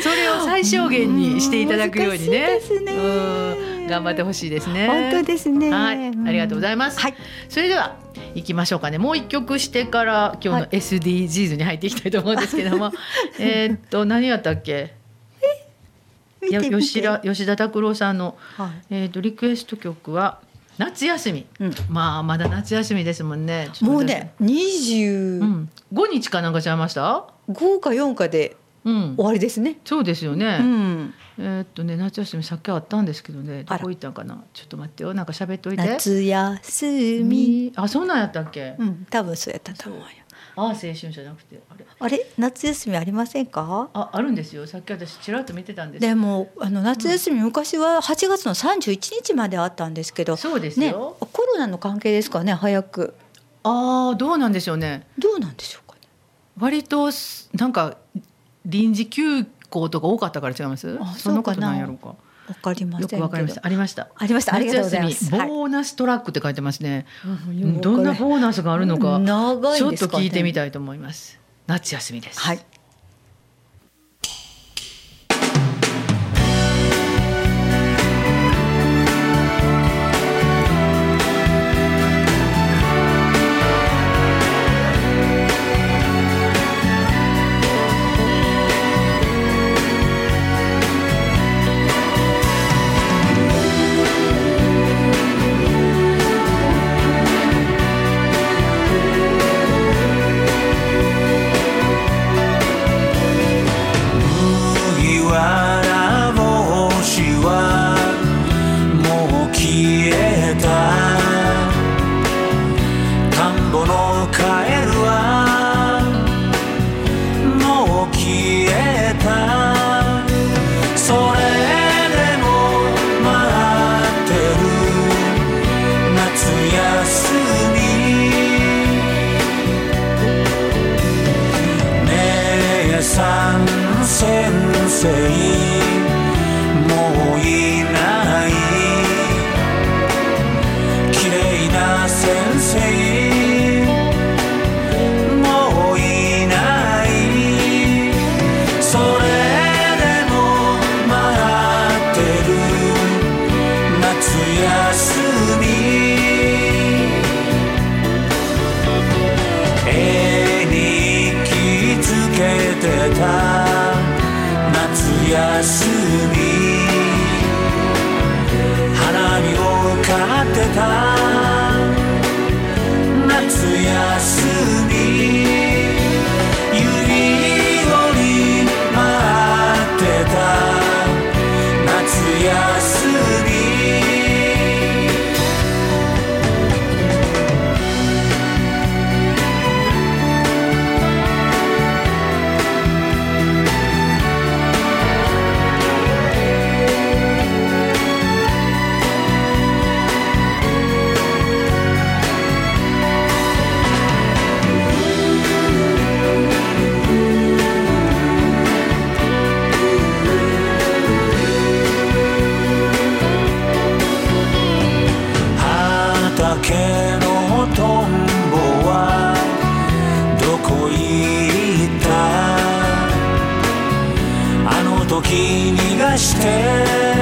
それを最小限にしていただくようにね。ね。頑張ってほしいですね。本当ですね。はい、ありがとうございます。はい、それでは行きましょうかね。もう一曲してから今日の SDGs に入っていきたいと思うんですけども、はい、えっと何やったっけ？吉田吉田拓郎さんの、はい、えっとリクエスト曲は。夏休み、うん、まあまだ夏休みですもんね。もうね二十五日かなんかちゃいました？五か四かで終わりですね、そうですよね、うん、えー、っとね夏休みさっきあったんですけどね。どこ行ったんかな？ちょっと待ってよ。なんか喋っといて。夏休み。あそんなんやったっけ？うん。多分そうやった。と思うよああ青春じゃなくてあれ。あれ？夏休みありませんか？ああるんですよ。さっき私ちらっと見てたんです。でもあの夏休み、うん、昔は8月の31日まであったんですけど。そうですよ、ね、コロナの関係ですかね早く。ああどうなんでしょうね。どうなんでしょうかね。割となんか臨時休校とか多かったから違います？あそのことなんやろうかわかりませんけどよくわかりました。ありました。ありましたありがとうございます夏休みボーナストラックって書いてますね。うんどんなボーナスがあるのか、ちょっと聞いてみたいと思います。夏休みです。はい休み。花火を買ってた。時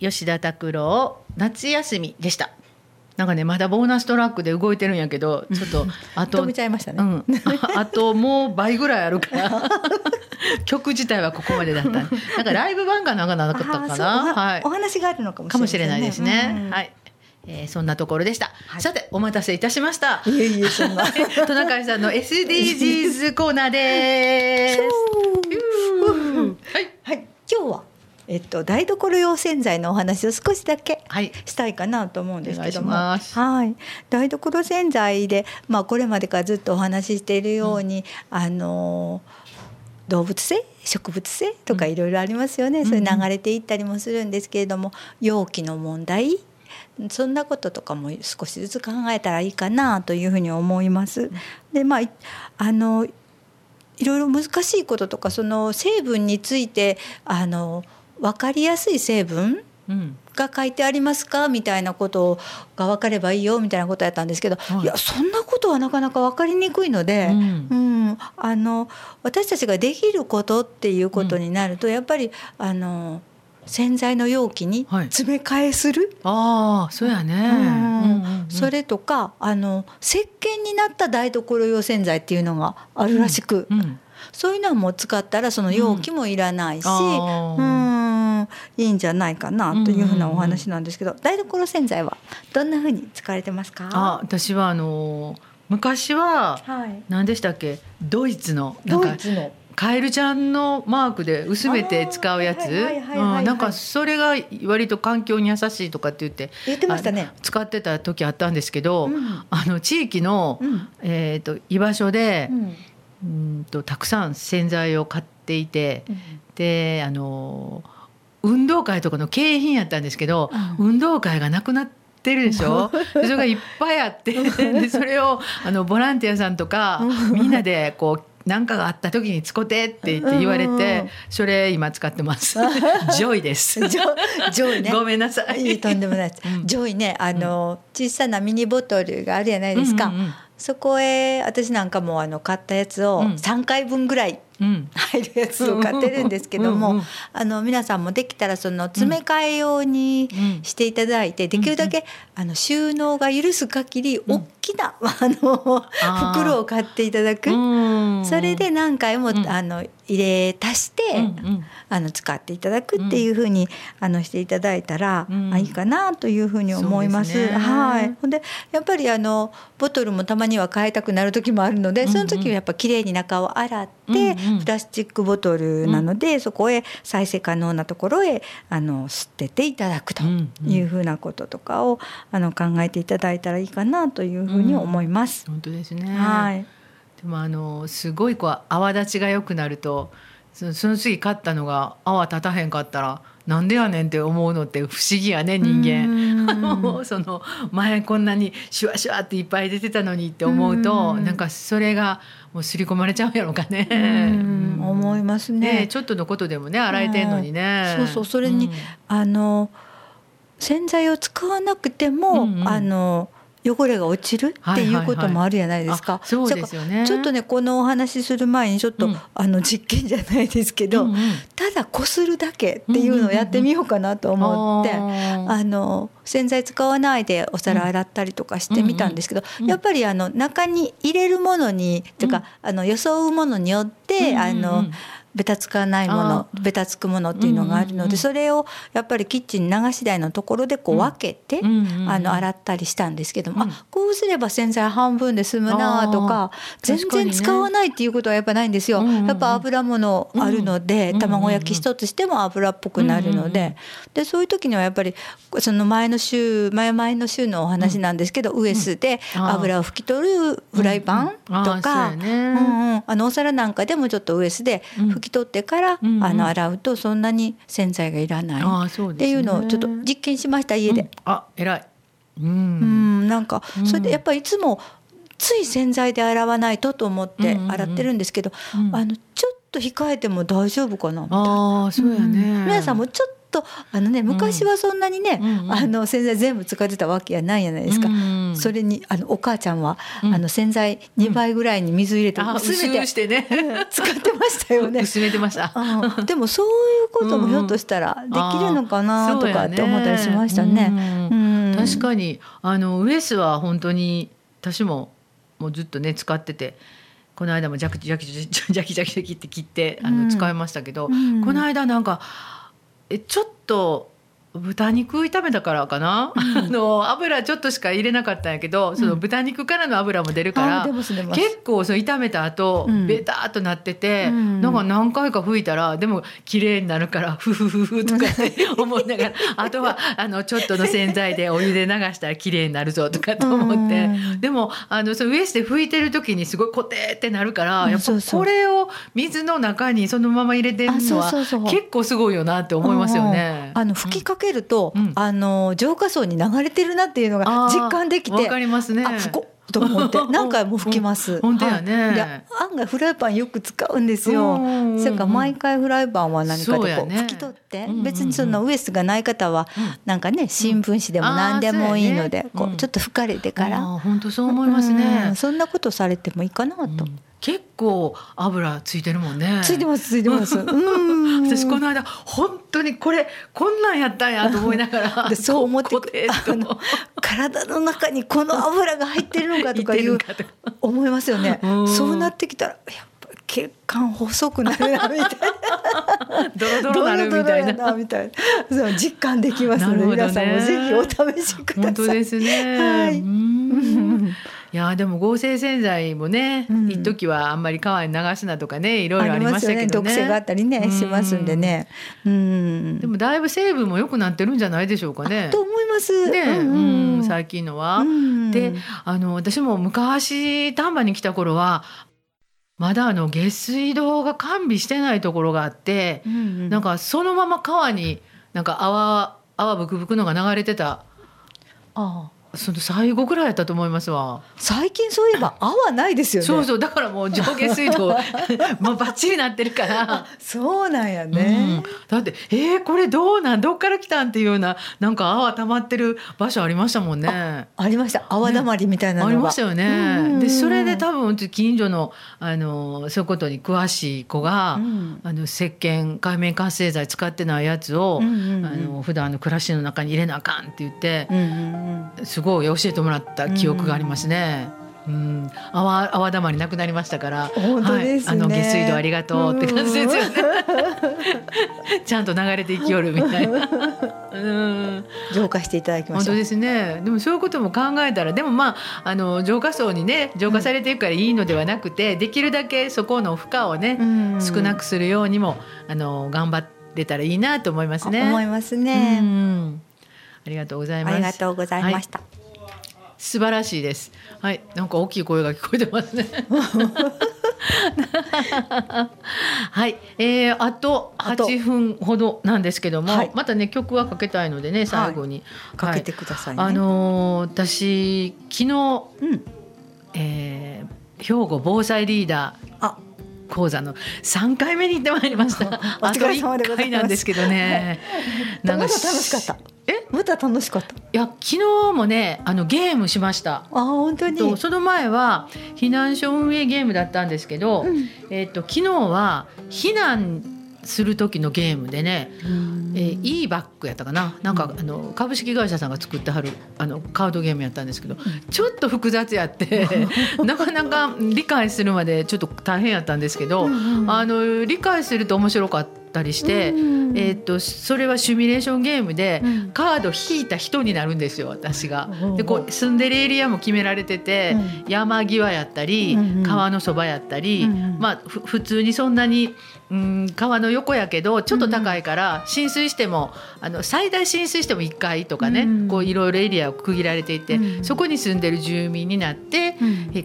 吉田拓郎夏休みでした。なんかねまだボーナストラックで動いてるんやけどちょっとあと止めちゃいましたね。うん、あ あともう倍ぐらいあるから 曲自体はここまでだった。なんかライブ版がなんかなかったかな。おはい。お話があるのかもしれないですね、うんはい、えーそんなところでした、はい。さてお待たせいたしました。いえいえそんな。トナカイさんの SDGs コーナーです。はい。はい。今日はえっと台所用洗剤のお話を少しだけはい。したいかなと思うんですけども、お願いはい、台所洗剤で、まあ、これまでからずっとお話ししているように、あの動物性？植物性とかいろいろありますよね、ん。それ流れていったりもするんですけれども容器の問題？そんなこととかも少しずつ考えたらいいかなというふうに思います。でまあいあのいろいろ難しいこととかその成分についてあの分かりやすい成分うん。が書いてありますかみたいなことが分かればいいよみたいなことやったんですけど、はい。い、やそんなことはなかなか分かりにくいので、うん。うん。あの私たちができることっていうことになると、やっぱりあの洗剤の容器にはい。詰め替えする、ああそうやね。うん。うんうんうん。それとかあの石鹸になった台所用洗剤っていうのがあるらしく、うん。そういうのも使ったらその容器もいらないし、あうーんいいんじゃないかなというふうなお話なんですけど、台所洗剤はどんなふうに使われてますか？あ私はあの昔ははい、何でしたっけ？ドイツのなんかカエルちゃんのマークで薄めて使うやつ。なんかそれが割と環境に優しいとかって言って言ってましたね。あ。使ってた時あったんですけど、うん。あの地域の、うん。えー、と居場所でう、ん。うんとたくさん洗剤を買っていてうん。であの運動会とかの景品やったんですけど、うん。運動会がなくなってるでしょ？でそれがいっぱいあって でそれをあのボランティアさんとかみんなでこう何かがあった時に使ってって言って言われてんそれ今使ってます。ジョイです。ジョイね。ごめんなさい。とんでもないです。うん。ジョイねあの、小さなミニボトルがあるじゃないですか。そこへ私なんかもあの買ったやつをうん。3回分ぐらい入るやつを買ってるんですけども、うんうんあの皆さんもできたらその詰め替え用にうんしていただいて、できるだけあの収納が許す限り大きな、あの袋を買っていただく。うん。それで何回も、うん。あの入れ足して、うんうん。あの使っていただくっていうふうに、あのしていただいたら、うん。あいいかなというふうに思います。はい。ほんでやっぱりあのボトルもたまには変えたくなる時もあるので、その時はやっぱきれいに中を洗って、うんうんプラスチックボトルなので、そこへ再生可能なところへあの捨てていただくとうんうんいうふうなこととかを、あの考えていただいたらいいかなというふうに思います。本当ですねはい。でもあのすごいこう泡立ちが良くなるとそその次買ったのが泡立たへんかったらなんでやねんって思うのって不思議やね人間。その前こんなにシュワシュワっていっぱい出てたのにって思うとうん。なんかそれがもう刷り込まれちゃうんやろうかね。うん。思いますね。ねちょっとのことでもね洗えてんのにね。そうそうそれにうん。あの洗剤を使わなくても、あの汚れが落ちるっていうこともあるじゃないですか。あそうですよね。ちょっとねこのお話しする前にちょっと、うんあの実験じゃないですけど、うんうんただこするだけっていうのをやってみようかなと思って。あーあの洗剤使わないでお皿洗ったりとかしてみたんですけど、うんうんやっぱりあの中に入れるものに、というかあの装うものによって、あのベタつかないものベタつくものっていうのがあるので、それをやっぱりキッチン流し台のところでこう分けて、あの洗ったりしたんですけども、うん。あこうすれば洗剤半分で済むなとか全然使わないっていうことはやっぱないんですよ。やっぱ油物あるので、うん卵焼き一つしても油っぽくなるので、でそういう時にはやっぱりその前の週前々の週のお話なんですけど、ウエスで油を拭き取るフライパンとか、うんうん。あのお皿なんかでもちょっとウエスで拭き取ってから、うんうんあの洗うとそんなに洗剤がいらないっていうのをちょっと実験しました家で。うんあ偉い。う。うんんなんかうんそれでやっぱりいつもつい洗剤で洗わないとと思って洗ってるんですけど、うんあのちょっと控えても大丈夫かなみたいな。ああそうやね。うん皆さんもちょっとあのね昔はそんなにね、うんうん。あの洗剤全部使ってたわけやないじゃないですか。うんそれにあのお母ちゃんは、うん。あの洗剤2倍ぐらいに水入れてあ薄めてしてね。使ってましたよね。薄めてました。うん。でもそういうこともひょっとしたらできるのかなとかって思ったりしましたね。うん。確かにあのウエスは本当に私ももうずっとね使っててこの間もジャキジャキジャキジャキジャキって切ってあうん。の使いましたけど、うん。この間なんかえちょっと豚肉炒めたからかな、あの油ちょっとしか入れなかったんやけどその豚肉からの油も出るから、結構その炒めた後、うん。ベターっとなってて、うん。なんか何回か拭いたらでも綺麗になるからフフフフとかって 思いながらあとはあのちょっとの洗剤でお湯で流したら綺麗になるぞとかと思って、うんでもあのそのウエスで拭いてる時にすごいコテってなるから、うんやっぱこれを水の中にそのまま入れてるのは結構すごいよなって思いますよね。あの吹きかけると、うん。あの浄化槽に流れてるなっていうのが実感できて、わかりますね。あふこと思って。何回も拭きます。本当やね。はい。で案外フライパンよく使うんですよ。うんそれから毎回フライパンは何かでこう拭き取って、うんうんうん。別にそのウエストがない方はうん。なんかね新聞紙でも何でもいいので、こうちょっと拭かれてから、本当そう思いますね。うん。そんなことされてもいいかなと。うん結構油ついてるもんね。ついてますついてます。うん私この間本当にこれこんなんやったんやと思いながら でそう思って体の中にこの油が入ってるのかとかいう思いますよねうん。そうなってきたらやっぱり血管細くなるなみたいな。ドロドロなるみたいな。みたいな。そう実感できますので、皆さんもぜひお試しください。本当ですね。はいうんいやでも合成洗剤もね、うん一時はあんまり川に流すなとかねいろいろありましたけどね。毒性があったりね、うんしますんでね。うん。でもだいぶ成分も良くなってるんじゃないでしょうかね。と思います。ね、ううんん、最近のは。うんであの私も昔丹波に来た頃はまだあの下水道が完備してないところがあって、うんなんかそのまま川になんか泡泡ブクブクのが流れてたああその最後ぐらいやったと思いますわ。最近そういえば 泡ないですよね。そうそうだからもう上下水道 もうバッチリなってるから。そうなんやうんね。、だってえー、これどうなんどっから来たんっていうようななんか泡溜まってる場所ありましたもんね。ありました。泡だまりみたいなのが。ありましたよね。うんでそれで多分うち近所のあのそういうことに詳しい子が、うんあの石鹸界面活性剤使ってないやつを、うんうんうんあの普段の暮らしの中に入れなあかんって言ってう、んうんうん。すごい教えてもらった記憶がありますね。うん、泡泡だまりなくなりましたから。本当ですねはい、あの下水道ありがとうって感じですよね。ちゃんと流れていきよるみたいな。うん。浄化していただきまし。本当ですねでもそういうことも考えたらでもまああの浄化層にね浄化されていくからいいのではなくて、できるだけそこの負荷をね、うん少なくするようにもあの頑張れたらいいなと思いますね。思いますうね。んありがとうございます。ありがとうございました。素晴らしいです。はい、なんか大きい声が聞こえてますね。はい、えー、あとあと8分ほどなんですけども、はいまたね曲はかけたいのでね最後に、かけてくださいね。あのー私昨日、うん。えー兵庫防災リーダーあ、講座の3回目に行ってまいりました。おあと疲れ様でございます1回なんですけどね。まだ楽しかった？えまた楽しかった？いや昨日もねあのゲームしました。あ、本当に？とその前は避難所運営ゲームだったんですけど、うん。えっ、と昨日は避難する時のゲームでね、えー、e バックやったかな？なんか、あの株式会社さんが作ってはるあのカードゲームやったんですけど、ちょっと複雑やって なかなか理解するまでちょっと大変やったんですけど、あの理解すると面白かったりして、うん。えー、とそれはシミュレーションゲームで、うん。カード引いた人になるんですよ私が。うん。でこう住んでるエリアも決められてて、う山際やったり、うんうん川のそばやったり、うんうん。まあふ普通にそんなに、うん、川の横やけどちょっと高いから浸水してもあの最大浸水しても1階とかね、うんこういろいろエリアを区切られていて、うん。そこに住んでる住民になって、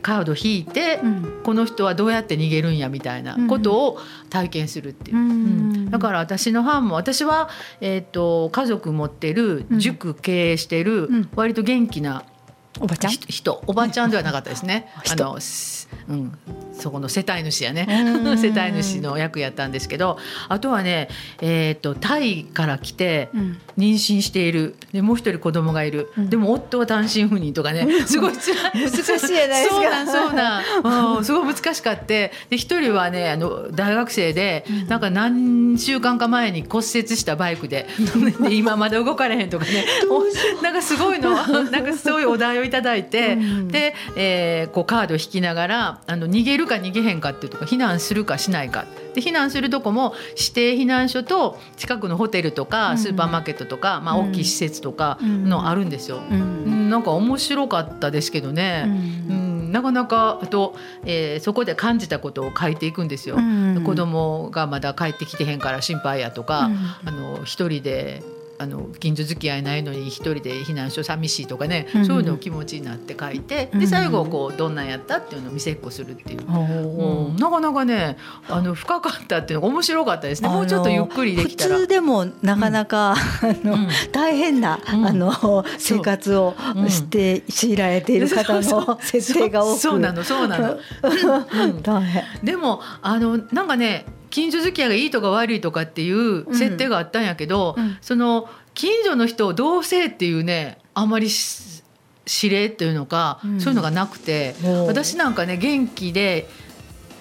カード引いて、うん。この人はどうやって逃げるんやみたいなことを体験するっていう。うん。うん。だから私の班も私は、えー、と家族持ってるうん。塾経営してる、うん。割と元気なおばちゃん？人人。おばちゃんではなかったですね。あ人。の、すうん、そこの世帯主やね。うん。世帯主の役やったんですけどあとはね、えー、とタイから来てうん。妊娠している。でもう一人子供がいる、うん。でも夫は単身赴任とかね すごい辛い。難しいそうなんそうなん、うん、すごい難しかって。で一人はねあの大学生で、なんか何週間か前に骨折したバイクで。で今まだ動かれへんとかね。おなんかすごいの。なんかそういうお題をいただいて、うん。で、えーこうカードを引きながらあの逃げるか逃げへんかっていうとか避難するかしないか。で避難するとこも指定避難所と近くのホテルとかうん。スーパーマーケットとか、まあ、うん。大きい施設とかのあるんですよ。ううんんなんか面白かったですけどね、うんなかなかあと、えーそこで感じたことを書いていくんですよ。うん。子供がまだ帰ってきてへんから心配やとか、うん。あの一人であの近所付き合いないのに一人で避難所寂しいとかね、うん。そういうのを気持ちになって書いて、うん。で最後こうどんなんやったっていうのを見せっこするっていう。おうん。なかなかねあの深かったっていうのが面白かったですね。もうちょっとゆっくりできたら。普通でもなかなか、あのうん。大変な、うん。あの生活をうん。して強いられている方の 設定が多く。そうなのそうなの、うん。大変。でもあのなんかね近所付き合いがいいとか悪いとかっていう設定があったんやけど、うん。その近所の人をどうせっていうねあんまりし指令っていうのか、うん。そういうのがなくて私なんかね元気で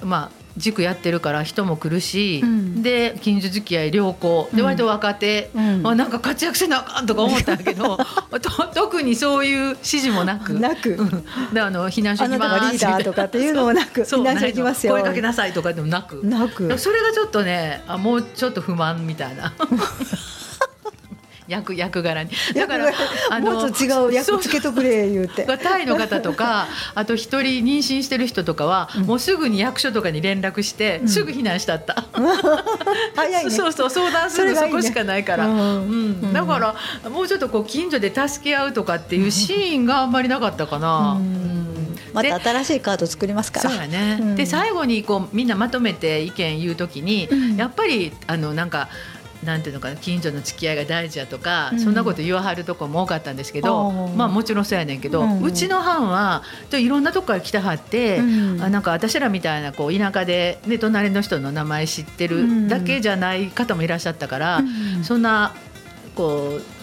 まあ塾やってるから人も来るし、うん。で近所付き合い良好。でうん。割と若手、うん。まあ、なんか活躍せなあかんとか思ったけど と特にそういう指示もなく。なく。うん。であの避難所あ行きます。なたがリーダーとかっていうのもなくそう。避難所行きますよ。声かけなさいとかでもなく。なく。それがちょっとねあもうちょっと不満みたいな 役役柄に。だからあのもうちょっと違う役つけとくれ言うて。そうタイの方とか あと一人妊娠してる人とかは、もうすぐに役所とかに連絡して、ん。すぐ避難したった、早いね。そうそう相談するのそこしかないから、うん。うん。だからもうちょっとこう近所で助け合うとかっていうシーンがあんまりなかったかな。うん。うん。までた新しいカード作りますか。らそうやね、うん。で最後にこうみんなまとめて意見言うときに、うん。やっぱりあのなんかなんていうのかな近所の付き合いが大事やとか、うん。そんなこと言わはるとこも多かったんですけど、まあもちろんそうやねんけど、ううん。ちの班はといろんなとこから来たはって、うん。あなんか私らみたいなこう田舎で、ね、隣の人の名前知ってるだけじゃない方もいらっしゃったから、うん。そんなこう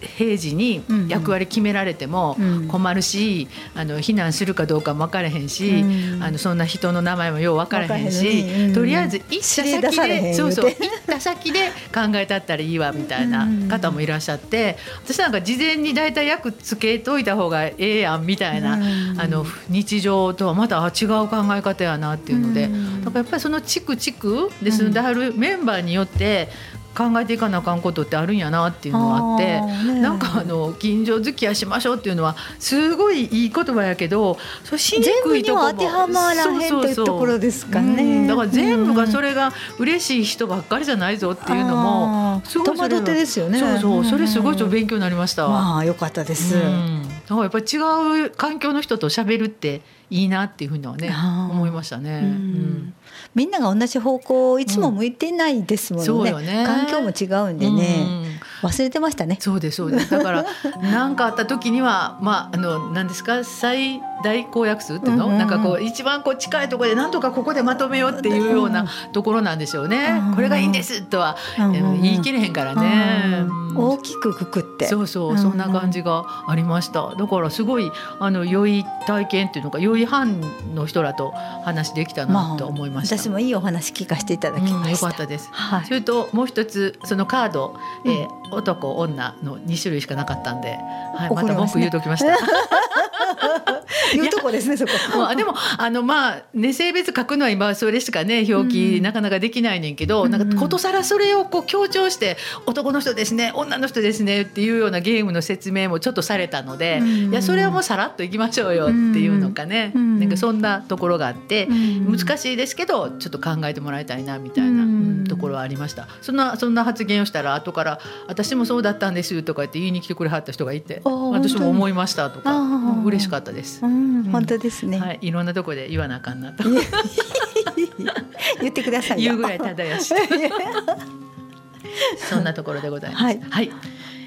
平時に役割決められてもうん。困るし、あの避難するかどうかも分からへんし、うん。あのそんな人の名前もよう分からへんし、とりあえず行った先でそうそう行った先で考えたったらいいわみたいな方もいらっしゃって私なんか事前に大体役つけといた方がええやんみたいな、うん。あの日常とはまたあ違う考え方やなっていうので、うん。だからやっぱりその地区地区で住ん。ではるメンバーによって考えていかなあかんことってあるんやなっていうのがあってね。なんかあの近所付き合いしましょうっていうのはすごいいい言葉やけどそれしに全部にくいとこもは当てはまらへんというところですかね。うんだから全部がそれれが嬉しい人ばっかりじゃないぞっていうのもすごいってですよね。そうそうそれすごいちょ勉強になりました。わ。まあ良かったです、うん、だからやっぱり違う環境の人と喋るっていいなっていうふうにはね思いましたね。ううんんみんなが同じ方向をいつも向いてないですもんね,、そうよね。環境も違うんでね、忘れてましたね。そうですそうです。だから何かあった時にはまああの何ですか？最大公約数っていうの、うんうんうん。なんかこう一番こう近いところでなんとかここでまとめようっていうようなところなんでしょうね。うんこれがいいんですとは、言い切れへんからね。大きくくくって。そうそう、うんそんな感じがありました。だからすごいあの良い体験っていうのが良い班の人らと話できたなと思いました。私もいいお話聞かせていただきました、かったです。はい。それともう一つそのカード、えー男女の二種類しかなかったんで、はい、また文句言うときました。いうとこですねそこ。もうあでもあのまあね性別書くのは今はそれしかね表記うんなかなかできないねんけど、うん。なんかことさらそれをこう強調して男の人ですね女の人ですねっていうようなゲームの説明もちょっとされたので、うん。いやそれはもうさらっといきましょうよっていうのかね、うん。なんかそんなところがあって、うん。難しいですけどちょっと考えてもらいたいなみたいな、ところはありました。そんなそんな発言をしたら後から「私もそうだったんです」とか言って言いに来てくれはった人がいて「あー私も思いました」とか、嬉しかったです。うん、本当ですね、はい、いろんなとこで言わなあかんなと。言ってくださいよ。言うぐらいただやし そんなところでございます。はい。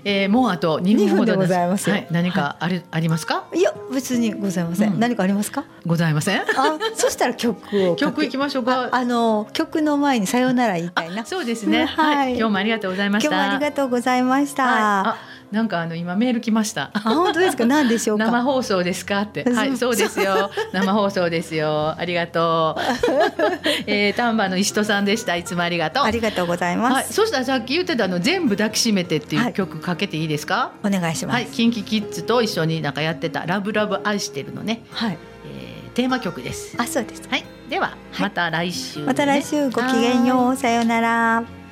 えーもうあと2分ほどでございます。よ。はい、何かあれ、ありますか？いや別にございません、うん。何かありますか？ございません？あそしたら曲を曲いきましょうか。ああの曲の前にさようなら言いたいな。あそうですね。ははい。い、今日もありがとうございました。今日もありがとうございました、はい、あ、なんかあの今メール来ました。あ本当ですか？何でしょうか？生放送ですか？って。はい、そうですよ。生放送ですよ。ありがとう。えー、丹波の石戸さんでした。いつもありがとう。ありがとうございます、はい、そしたらさっき言ってたあの全部抱きしめてっていはいう曲かけていいですか？お願いしますはい、キンキキッズと一緒になんかやってたラブラブ愛してるのね、はい、えー、テーマ曲です。あそうですはい、では、また来週、ね。また来週ごきげんようさようなら「